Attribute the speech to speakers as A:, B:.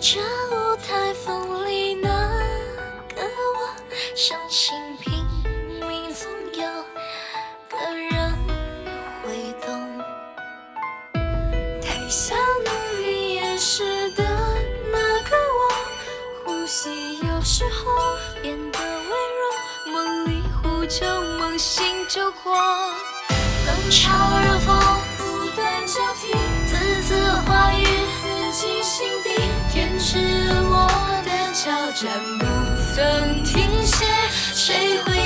A: 这舞台风里，那个我相信拼命总有个人会懂。台下努力掩饰的那个我，呼吸有时候变得微弱，梦里呼救，梦醒就过。冷嘲热讽战不曾停歇，谁会？